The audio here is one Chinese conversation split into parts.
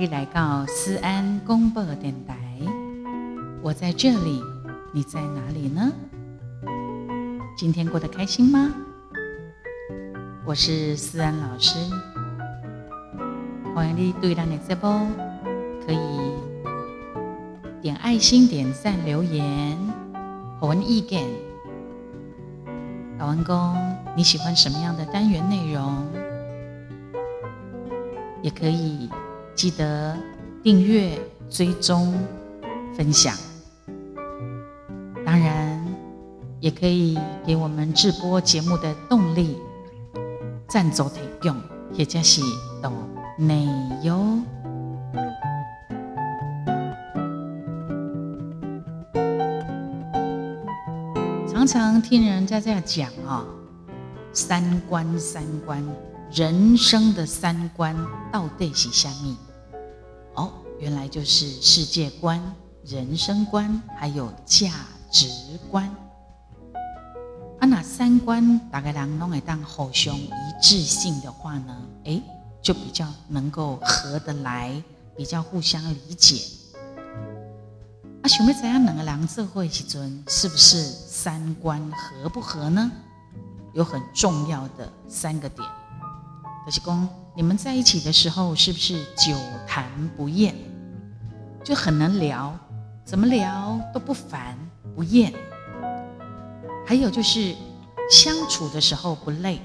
你来到思安公播电台，我在这里，你在哪里呢？今天过得开心吗？我是思安老师，欢迎你对咱的直播可以点爱心、点赞、留言，给我意见。老文公，你喜欢什么样的单元内容？也可以记得订阅、追踪、分享。当然，也可以给我们直播节目的动力赞助提供，或者是到内哟。常常听人家这样讲啊，三观三观，人生的三观到底是什么？哦，原来就是世界观、人生观，还有价值观。啊，那三观大概人拢会当互相一致性的话呢，诶，就比较能够合得来，比较互相理解。啊，想要知影两个人做伙时阵，是不是三观合不合呢？有很重要的三个点，就是讲你们在一起的时候，是不是久谈不厌，就很能聊，怎么聊都不烦不厌。还有就是相处的时候不累，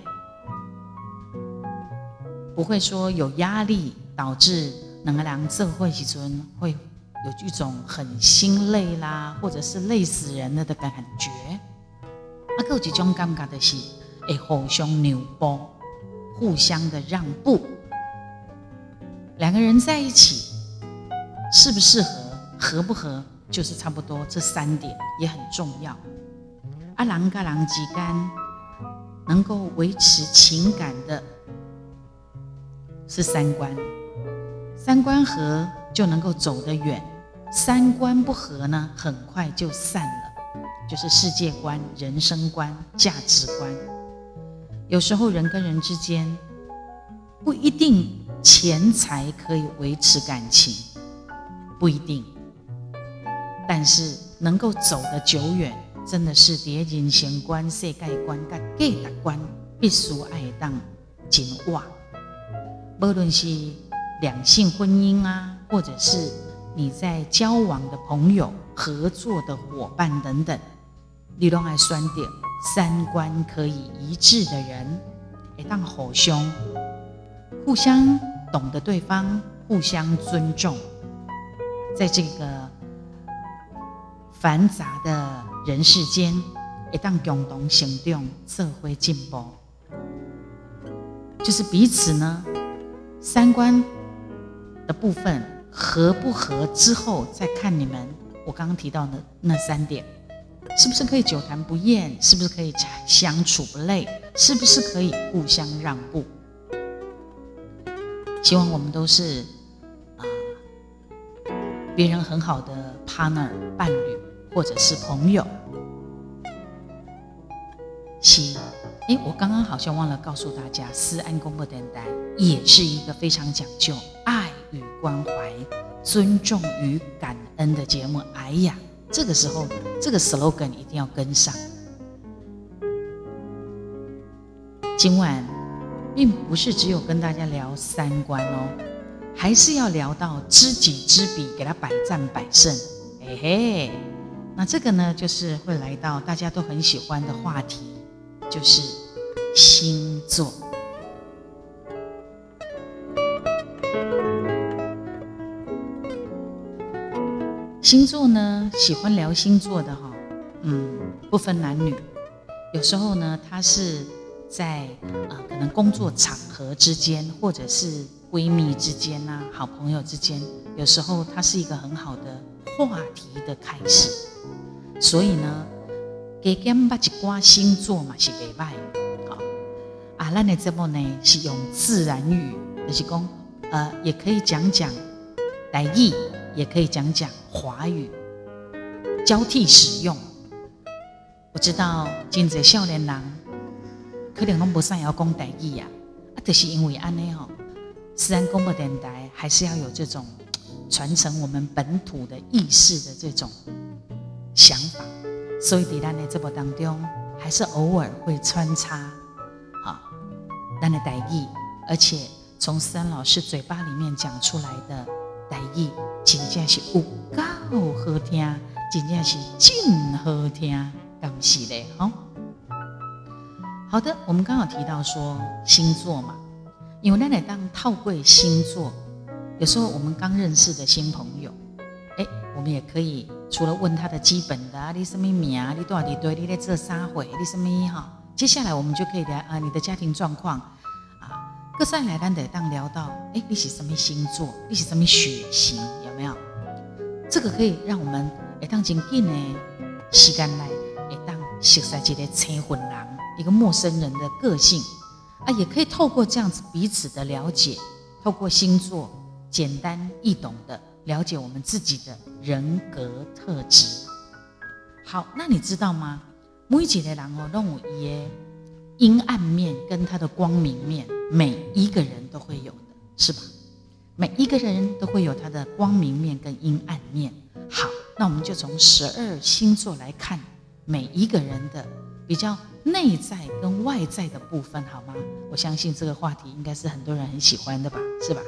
不会说有压力导致两个人做伙时阵会。有一种很心累啦，或者是累死人了的感觉。啊，有一种感觉的是，会互相扭波，互相的让步。两个人在一起，适不适合，合不合，就是差不多这三点也很重要。阿郎嘎郎吉干能够维持情感的，是三观，三观合就能够走得远。三观不合呢，很快就散了，就是世界观、人生观、价值观。有时候人跟人之间不一定钱财可以维持感情，不一定，但是能够走得久远，真的是在人生观、世界观、跟价值观必须爱当紧握。无论是两性婚姻啊，或者是。你在交往的朋友、合作的伙伴等等，你都爱选点三观可以一致的人，会当好兄，互相懂得对方，互相尊重，在这个繁杂的人世间，会当共同行动，社会进步，就是彼此呢三观的部分。合不合之后再看你们，我刚刚提到的那三点，是不是可以久谈不厌？是不是可以相处不累？是不是可以互相让步？希望我们都是啊，别人很好的 partner 伴侣或者是朋友。七，哎，我刚刚好像忘了告诉大家，思安公布电台也是一个非常讲究爱。与关怀、尊重与感恩的节目。哎呀，这个时候这个 slogan 一定要跟上。今晚并不是只有跟大家聊三观哦，还是要聊到知己知彼，给他百战百胜。嘿嘿，那这个呢，就是会来到大家都很喜欢的话题，就是星座。星座呢，喜欢聊星座的哈，嗯，不分男女。有时候呢，他是在呃，可能工作场合之间，或者是闺蜜之间呐，好朋友之间，有时候它是一个很好的话题的开始。所以呢，给讲把一挂星座嘛是袂歹，好啊，咱的节目呢是用自然语，就是讲呃，也可以讲讲来意。也可以讲讲华语，交替使用。我知道真济少年人可能拢不善要讲台语呀，啊，就是因为安尼吼，虽然公播电台还是要有这种传承我们本土的意识的这种想法，所以在咱的直播当中，还是偶尔会穿插啊咱的台语，而且从思安老师嘴巴里面讲出来的台语，真正是有够好听，真正是真好听，感谢嘞，好。好的，我们刚好提到说星座嘛，因为奶奶当套柜星座，有时候我们刚认识的新朋友，哎，我们也可以除了问他的基本的啊，你什么名啊，你多少对，你在这三回，你什么哈，接下来我们就可以聊啊，你的家庭状况，各上来咱得当聊到，哎，你是什么星座，你是什么血型，有没有？这个可以让我们哎当紧紧的时间来，哎当熟悉一个车混人。一个陌生人的个性啊，也可以透过这样子彼此的了解，透过星座简单易懂的了解我们自己的人格特质。好，那你知道吗？每几个人哦，让我耶阴暗面跟他的光明面，每一个人都会有的，是吧？每一个人都会有他的光明面跟阴暗面。好，那我们就从十二星座来看每一个人的比较。内在跟外在的部分，好吗？我相信这个话题应该是很多人很喜欢的吧，是吧？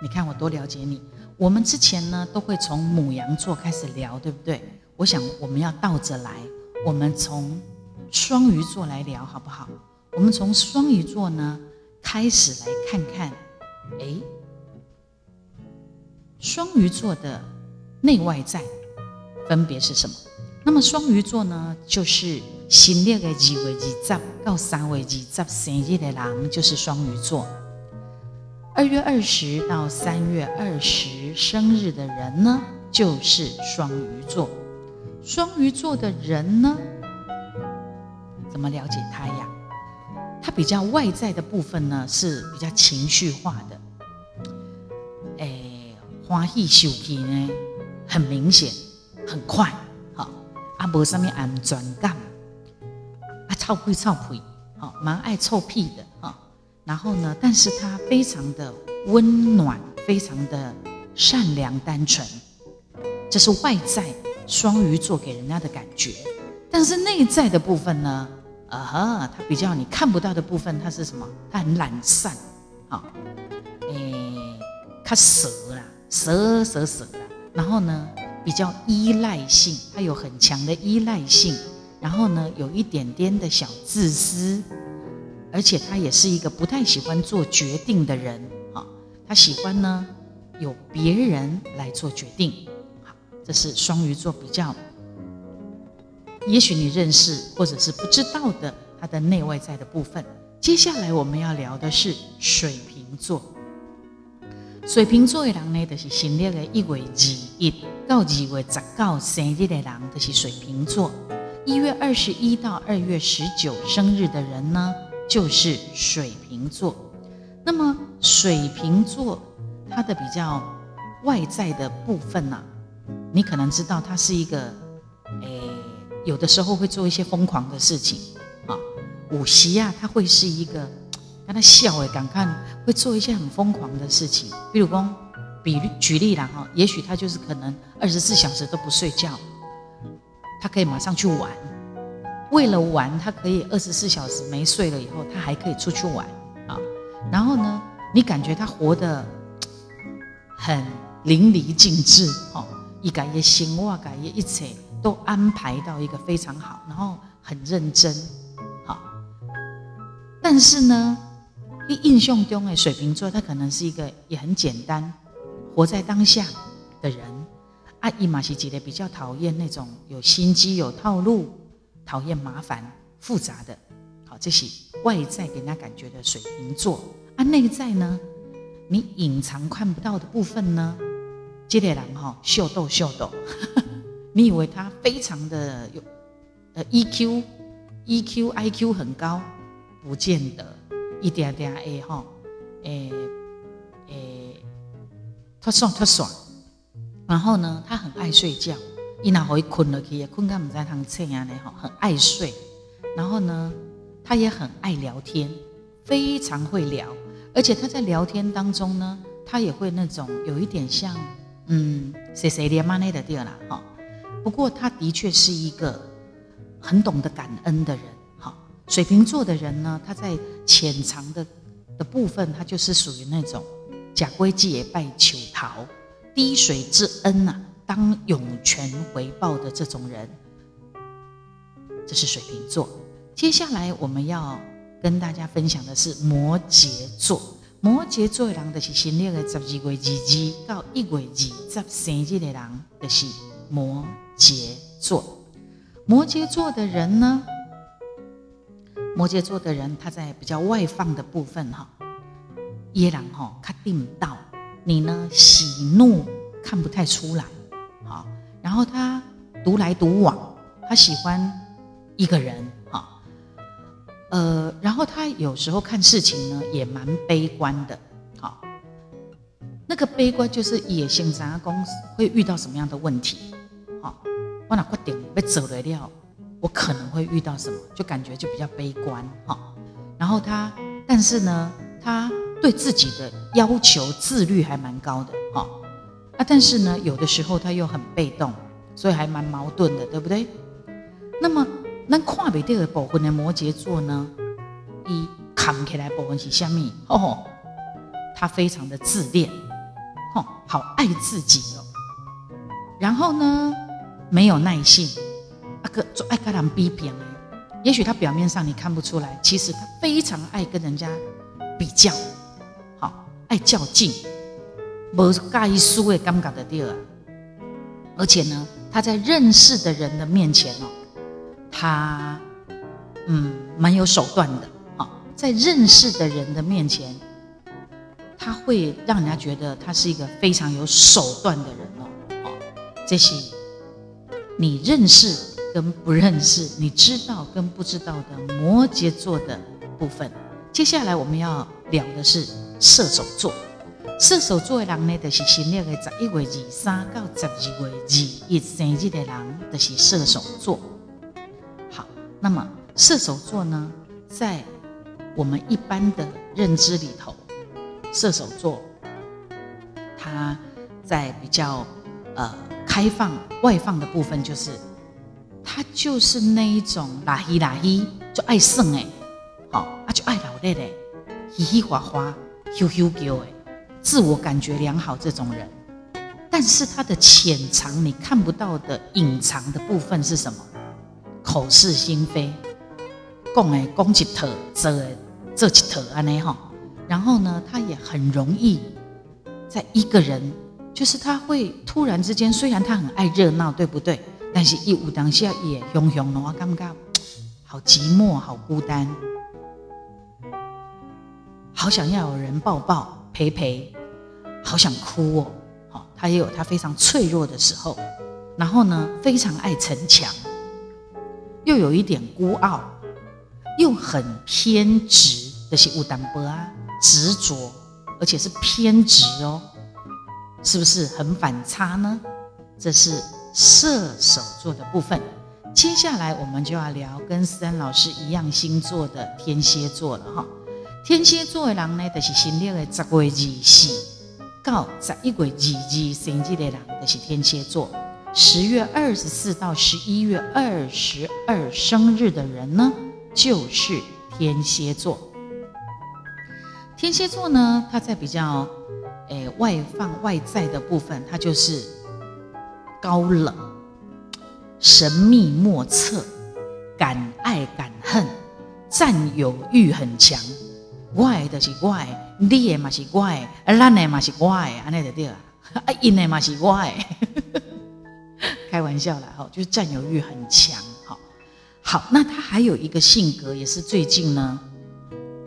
你看我多了解你。我们之前呢都会从母羊座开始聊，对不对？我想我们要倒着来，我们从双鱼座来聊，好不好？我们从双鱼座呢开始来看看，哎，双鱼座的内外在分别是什么？那么双鱼座呢，就是新历的二月二十到三月二十生日的人，就是双鱼座。二月二十到三月二十生日的人呢，就是双鱼座。双鱼座的人呢，怎么了解他呀？他比较外在的部分呢，是比较情绪化的。哎，欢喜受气呢，很明显，很快。啊，无什么安全感，啊，臭屁臭屁，好，蛮爱臭屁的啊。然后呢，但是他非常的温暖，非常的善良单纯，这是外在双鱼座给人家的感觉。但是内在的部分呢，啊哈，他比较你看不到的部分，他是什么？他很懒散，好，诶，他蛇啦，蛇蛇蛇啦。然后呢？比较依赖性，他有很强的依赖性，然后呢，有一点点的小自私，而且他也是一个不太喜欢做决定的人啊。他喜欢呢，有别人来做决定。这是双鱼座比较，也许你认识或者是不知道的它的内外在的部分。接下来我们要聊的是水瓶座。水瓶座的人呢，就是新历的一月二一到二月十九生日的人，就是水瓶座。一月二十一到二月十九生日的人呢，就是水瓶座。那么水瓶座它的比较外在的部分呢，你可能知道，他是一个，诶，有的时候会做一些疯狂的事情啊。五席啊，他会是一个。让他笑诶，敢看会做一些很疯狂的事情，比如说，比举例啦哈，也许他就是可能二十四小时都不睡觉，他可以马上去玩，为了玩，他可以二十四小时没睡了以后，他还可以出去玩啊。然后呢，你感觉他活得很淋漓尽致，哈，一改一心哇，改一一切都安排到一个非常好，然后很认真，好，但是呢。你印象中诶，水瓶座他可能是一个也很简单，活在当下的人。啊，伊马西吉的比较讨厌那种有心机、有套路、讨厌麻烦、复杂的。好，这是外在给人家感觉的水瓶座。啊，内在呢，你隐藏看不到的部分呢，这类人哈，秀逗秀逗。你以为他非常的有呃 EQ、EQ、IQ 很高，不见得。一点点诶吼，诶诶，他爽他爽，然后呢，他很爱睡觉，一拿回困了去，困到唔知睡啊嘞吼，很爱睡。然后呢，他也很爱聊天，非常会聊，而且他在聊天当中呢，他也会那种有一点像，嗯，谁谁连妈那的地儿啦，哈。不过他的确是一个很懂得感恩的人，哈。水瓶座的人呢，他在潜藏的的部分，他就是属于那种假归也拜求桃，滴水之恩呐，当涌泉回报的这种人，这是水瓶座。接下来我们要。跟大家分享的是摩羯座，摩羯座的人就是新历的十二月二日到一月二十生日的人，就是摩羯座。摩羯座的人呢，摩羯座的人他在比较外放的部分哈，耶人哈他定到你呢喜怒看不太出来，好，然后他独来独往，他喜欢一个人。呃，然后他有时候看事情呢，也蛮悲观的。好，那个悲观就是野性杂公司会遇到什么样的问题？好，我哪快点被走了掉，我可能会遇到什么，就感觉就比较悲观。哈，然后他，但是呢，他对自己的要求自律还蛮高的。好，啊，但是呢，有的时候他又很被动，所以还蛮矛盾的，对不对？那么。那看不到的部分的摩羯座呢，一扛起来部分是虾米？哦，他非常的自恋，吼，好爱自己哦。然后呢，没有耐性，啊个做爱跟人比拼的。也许他表面上你看不出来，其实他非常爱跟人家比较，好爱较劲，无介意输的感觉的对啊。而且呢，他在认识的人的面前哦。他，嗯，蛮有手段的啊，在认识的人的面前，他会让人家觉得他是一个非常有手段的人哦。哦，这是你认识跟不认识，你知道跟不知道的摩羯座的部分。接下来我们要聊的是射手座。射手座的人呢，就是新历的十一月二三到十二月二一生日的人，就是射手座。那么射手座呢，在我们一般的认知里头，射手座，他在比较呃开放外放的部分，就是他就是那一种拉稀拉稀就爱胜哎，好啊就爱老累嘞，嘻嘻哈哈，Q Q Q 哎，自我感觉良好这种人，但是他的潜藏你看不到的隐藏的部分是什么？口是心非，讲诶讲一套，做诶做一套安尼哈。然后呢，他也很容易在一个人，就是他会突然之间，虽然他很爱热闹，对不对？但是一有当下也熊熊的，我感觉 好寂寞，好孤单，好想要有人抱抱陪陪，好想哭哦。好，他也有他非常脆弱的时候。然后呢，非常爱逞强。又有一点孤傲，又很偏执的是乌丹波啊，执着，而且是偏执哦，是不是很反差呢？这是射手座的部分。接下来我们就要聊跟思安老师一样星座的天蝎座了哈。天蝎座的人呢，就是新历的十月二四到十一月二二生日的人，就是天蝎座。十月二十四到十一月二十二生日的人呢，就是天蝎座。天蝎座呢，它在比较诶外放外在的部分，它就是高冷、神秘莫测、敢爱敢恨、占有欲很强。怪的是怪，你的嘛是怪，而咱的嘛是怪，安尼就对了。啊，因的嘛是怪。开玩笑啦，哈，就是占有欲很强，哈，好，那他还有一个性格，也是最近呢，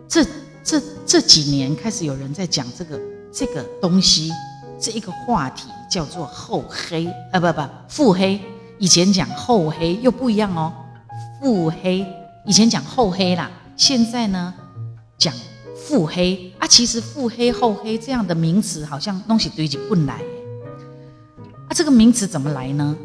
这这这几年开始有人在讲这个这个东西，这一个话题叫做厚黑，啊不不腹黑，以前讲厚黑又不一样哦，腹黑，以前讲厚黑啦，现在呢讲腹黑。啊，其实腹黑厚黑这样的名词好像东西堆积不来，啊，这个名词怎么来呢？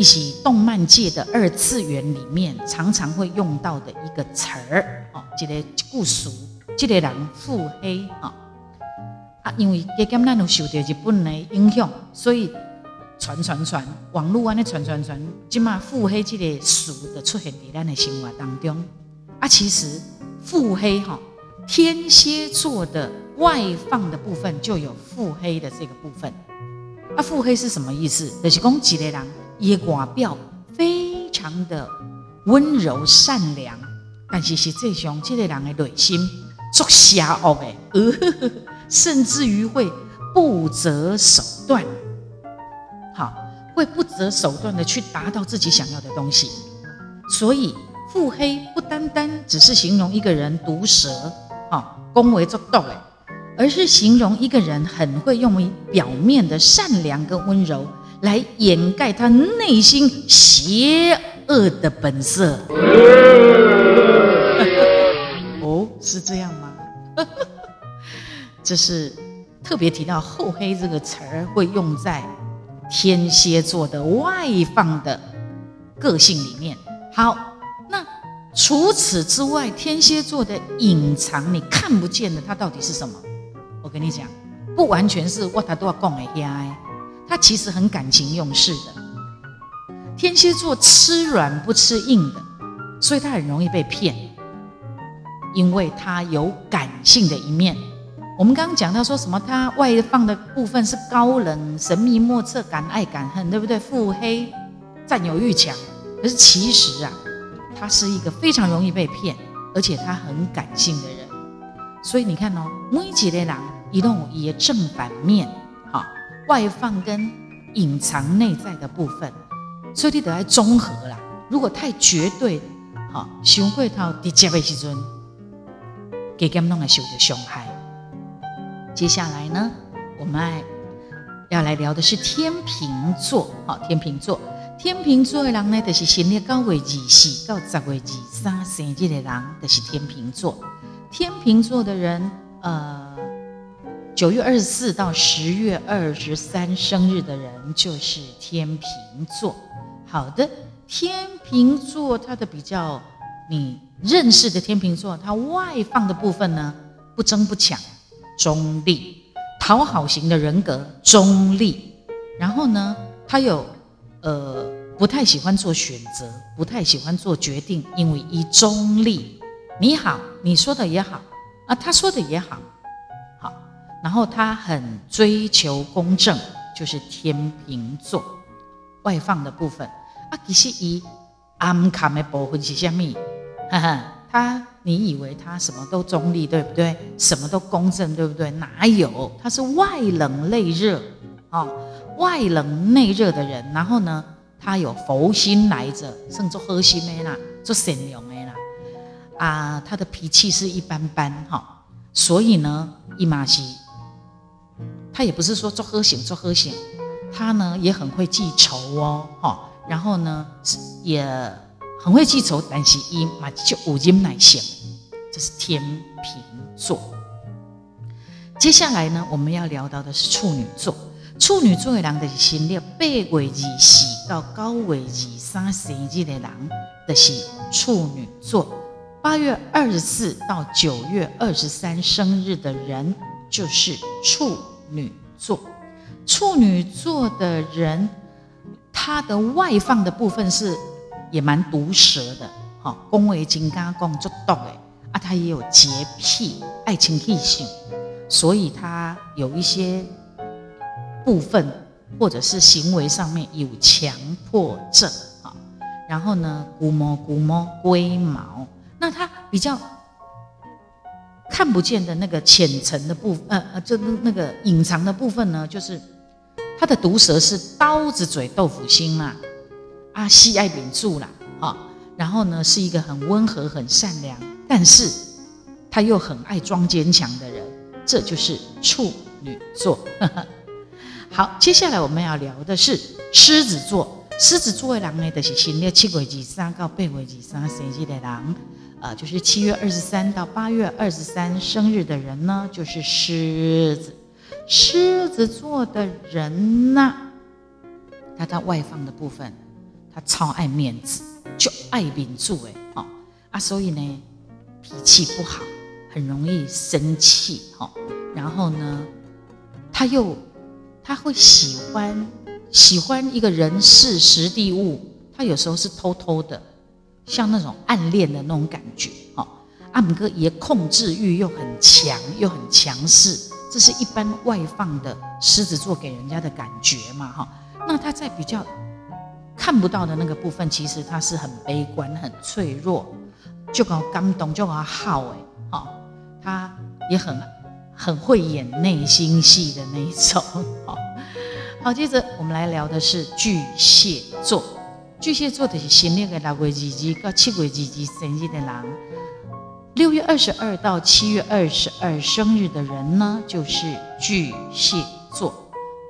一些动漫界的二次元里面常常会用到的一个词儿哦，这个故俗这个人腹黑啊啊，因为加减咱有受到日本的影响，所以传传传，网络安尼传传传，即马腹黑这个词的出现在咱的生活当中。啊，其实腹黑哈，天蝎座的外放的部分就有腹黑的这个部分。啊，腹黑是什么意思？就是讲一个人伊外表非常的温柔善良，但是实际上这个人的内心作邪恶的，呃，甚至于会不择手段，好，会不择手段的去达到自己想要的东西。所以腹黑不单单只是形容一个人毒舌，啊，恭维作斗诶。而是形容一个人很会用表面的善良跟温柔来掩盖他内心邪恶的本色。哦，是这样吗？这是特别提到“厚黑”这个词儿会用在天蝎座的外放的个性里面。好，那除此之外，天蝎座的隐藏你看不见的，它到底是什么？我跟你讲，不完全是我他都要讲的呀，他其实很感情用事的。天蝎座吃软不吃硬的，所以他很容易被骗，因为他有感性的一面。我们刚刚讲到说什么，他外放的部分是高冷、神秘、莫测、敢爱敢恨，对不对？腹黑、占有欲强。可是其实啊，他是一个非常容易被骗，而且他很感性的人。所以你看哦，每一个人一动也正反面，外放跟隐藏内在的部分，所以你得来综合啦。如果太绝对，好，伤过头直接的时阵，给他们弄来受着伤害。接下来呢，我们要来聊的是天秤座，好，天秤座，天秤座的人呢，就是新历九月二四到十月二三生日的人，就是天秤座。天秤座的人，呃，九月二十四到十月二十三生日的人就是天秤座。好的，天秤座它的比较你认识的天秤座，它外放的部分呢，不争不抢，中立，讨好型的人格，中立。然后呢，他有呃不太喜欢做选择，不太喜欢做决定，因为以中立。你好，你说的也好啊，他说的也，好，然后他很追求公正，就是天秤座外放的部分啊。其实以暗卡的部分是什么？哈哈，他你以为他什么都中立，对不对？什么都公正，对不对？哪有？他是外冷内热哦，外冷内热的人。然后呢，他有佛心来着，甚至核心的啦，做善良的。啊，他的脾气是一般般哈，所以呢，伊玛西，他也不是说做喝醒做喝醒，他呢也很会记仇哦，哈，然后呢也很会记仇，但是伊玛就五金乃性，这是天平座。接下来呢，我们要聊到的是处女座，处女座的人的心列八月二四到九月二三生日的人的是处女座。八月二十四到九月二十三生日的人就是处女座。处女座的人，他的外放的部分是也蛮毒舌的，哈，恭维金刚公做毒诶，啊，他也有洁癖，爱情癖性，所以他有一些部分或者是行为上面有强迫症，啊，然后呢，古毛古毛龟毛。那他比较看不见的那个浅层的部分，呃呃，这那个隐藏的部分呢，就是他的毒舌是刀子嘴豆腐心啦，啊，西爱扁住啦，啊，然后呢是一个很温和、很善良，但是他又很爱装坚强的人，这就是处女座。好，接下来我们要聊的是狮子座，狮子座的人呢，就是新历七月二三到八月二三生日的人。呃，就是七月二十三到八月二十三生日的人呢，就是狮子，狮子座的人呢，他在外放的部分，他超爱面子，就爱秉住哎，哦啊，所以呢，脾气不好，很容易生气，哈，然后呢，他又他会喜欢喜欢一个人事实地物，他有时候是偷偷的，像那种暗恋的那种感觉，哈。阿姆哥也控制欲又很强，又很强势，这是一般外放的狮子座给人家的感觉嘛，哈。那他在比较看不到的那个部分，其实他是很悲观、很脆弱，就搞感动，就搞好哎，哈。他也很很会演内心戏的那一种，好。好，接着我们来聊的是巨蟹座。巨蟹座的是新历的六月二日到七月二日生日的人。六月二十二到七月二十二生日的人呢，就是巨蟹座。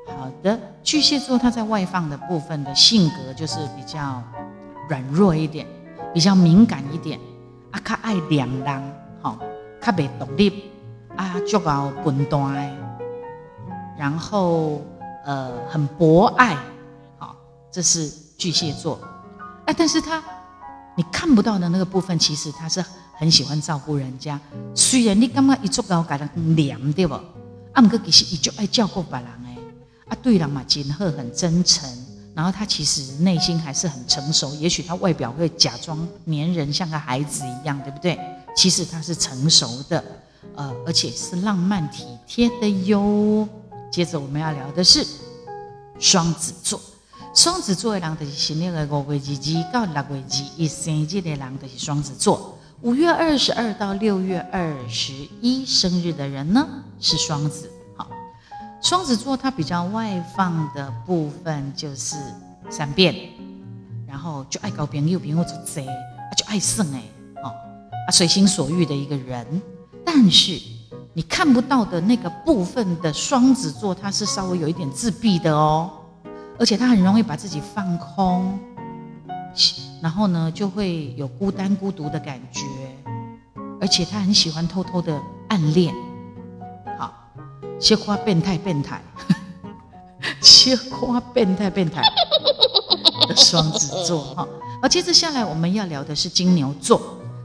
好的，巨蟹座他在外放的部分的性格就是比较软弱一点，比较敏感一点，啊，较爱两人，好，较袂独立，啊，足够笨蛋，然后呃，很博爱，好，这是巨蟹座。哎，但是他你看不到的那个部分，其实他是。很喜欢照顾人家，虽然你感觉伊足够给人黏，对不？啊，毋过其实伊就爱照顾别人诶。啊，对人嘛，真好，很真诚。然后他其实内心还是很成熟，也许他外表会假装黏人，像个孩子一样，对不对？其实他是成熟的，呃，而且是浪漫体贴的哟。接着我们要聊的是双子座，双子座的人就是新历的五月二日到六月二一生日的人就是双子座。五月二十二到六月二十一生日的人呢，是双子。好，双子座他比较外放的部分就是善变，然后就爱搞朋友，朋友做贼，就爱胜哎，哦，啊随心所欲的一个人。但是你看不到的那个部分的双子座，他是稍微有一点自闭的哦，而且他很容易把自己放空。然后呢，就会有孤单孤独的感觉，而且他很喜欢偷偷的暗恋。好，切花变态变态，切花变态变态的双子座哈。好，接着下来我们要聊的是金牛座。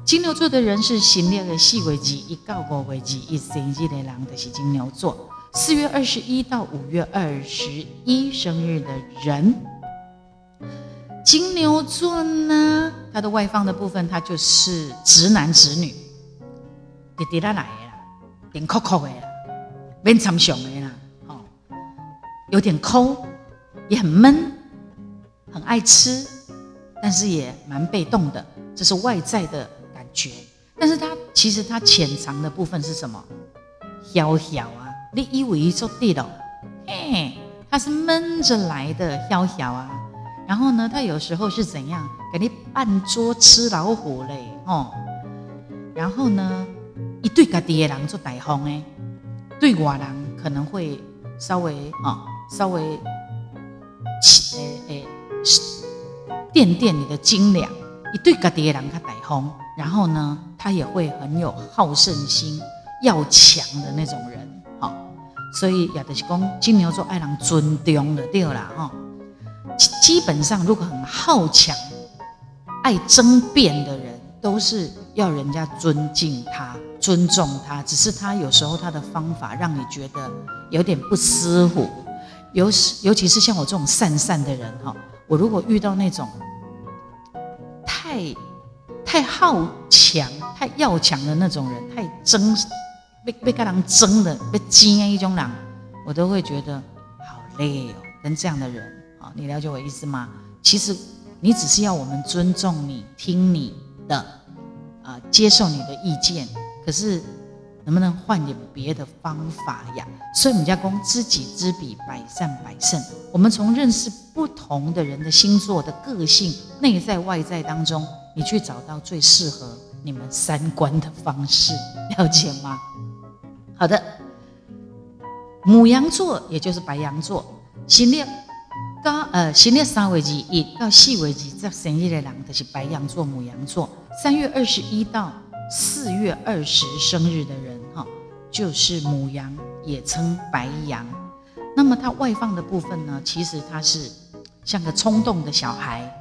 金牛座的人是行列的四月几一到五月几一生日的人，的是金牛座。四月二十一到五月二十一生日的人。金牛座呢，它的外放的部分，它就是直男直女，滴滴啦来的啦，点酷酷的啦，变长熊的啦，哦，有点抠，也很闷，很爱吃，但是也蛮被动的，这是外在的感觉。但是它其实它潜藏的部分是什么？飘飘啊，你以为做对了？嘿，他是闷着来的飘飘啊。然后呢，他有时候是怎样给你扮桌吃老虎嘞？哦，然后呢，一对家己的人做大方诶，对外人可能会稍微啊，稍微起诶诶，垫垫你的斤两。一对家己的人他大方，然后呢，他也会很有好胜心、要强的那种人。所以也就是讲，金牛座爱人尊重的对啦，哈。基本上，如果很好强、爱争辩的人，都是要人家尊敬他、尊重他。只是他有时候他的方法让你觉得有点不舒服。尤尤其是像我这种善善的人哈，我如果遇到那种太太好强、太要强的那种人，太争被被跟人争的、被惊一种人，我都会觉得好累哦。跟这样的人啊。你了解我意思吗？其实你只是要我们尊重你、听你的，啊，接受你的意见。可是能不能换点别的方法呀？所以我们家公知己知彼，百战百胜。我们从认识不同的人的星座的个性、内在外在当中，你去找到最适合你们三观的方式，了解吗？好的，母羊座也就是白羊座，心念。到呃，新历三月二一到四月二这生意的人，就是白羊座、母羊座。三月二十一到四月二十生日的人，哈，就是母羊，也称白羊。那么它外放的部分呢，其实它是像个冲动的小孩，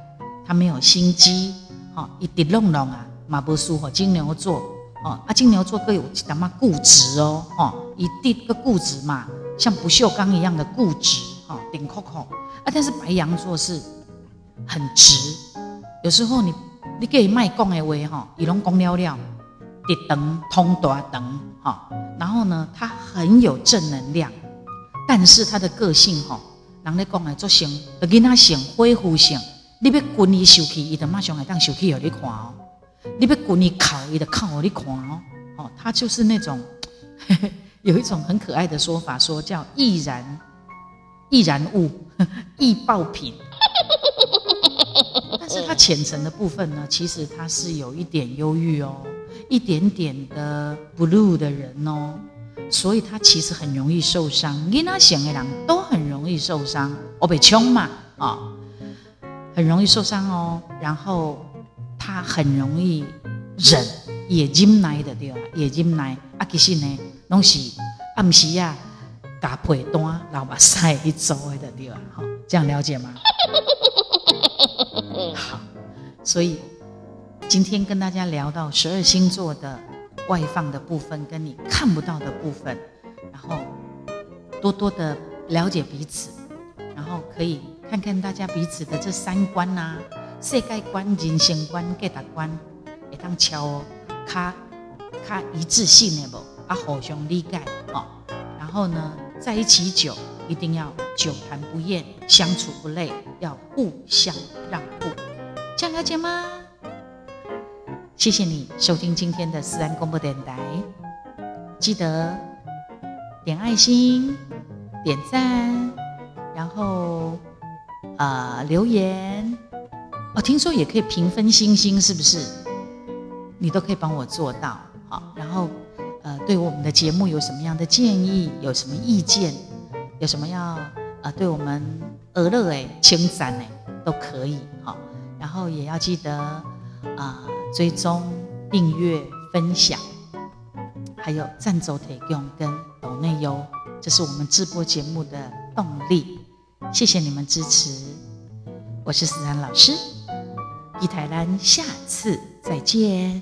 他没有心机，哈，一滴弄弄啊，马不输和金牛座，哦，啊，金牛座各有什么固执哦，哦，一定个固执嘛，像不锈钢一样的固执，哈，顶扣扣啊。但是白羊座是很直，有时候你你给卖讲的话，哈，伊拢讲了了，直灯通大灯，哈。然后呢，他很有正能量，但是他的个性，哈，人咧讲的做性，就跟他性恢复性，你要滚伊受气，伊就马上会当受气互你看哦。你别鼓你考，伊的靠我你看哦，哦，他就是那种 有一种很可爱的说法，说叫易燃易燃物，易爆品。但是他浅层的部分呢，其实他是有一点忧郁哦，一点点的 blue 的人哦，所以他其实很容易受伤。因他想的人都很容易受伤，我被穷嘛啊，很容易受伤哦，然后。他很容易忍，也忍耐的对吧？也忍耐啊，其实呢，拢是暗时啊，加配单老把晒一周的对吧？好，这样了解吗？好，所以今天跟大家聊到十二星座的外放的部分，跟你看不到的部分，然后多多的了解彼此，然后可以看看大家彼此的这三观呐。世界观、人生观、价值观，会当超较较一致性的无啊，互相理解哦。然后呢，在一起久，一定要久谈不厌，相处不累，要互相让步。这样了解吗？谢谢你收听今天的思安广播电台，记得点爱心、点赞，然后啊留言。哦，听说也可以平分星星，是不是？你都可以帮我做到，好。然后，呃，对我们的节目有什么样的建议？有什么意见？有什么要呃对我们俄乐诶称赞诶，都可以，好。然后也要记得啊，追踪、订阅、分享，还有赞助提供跟抖内优，这是我们直播节目的动力。谢谢你们支持，我是思涵老师。伊泰兰，下次再见。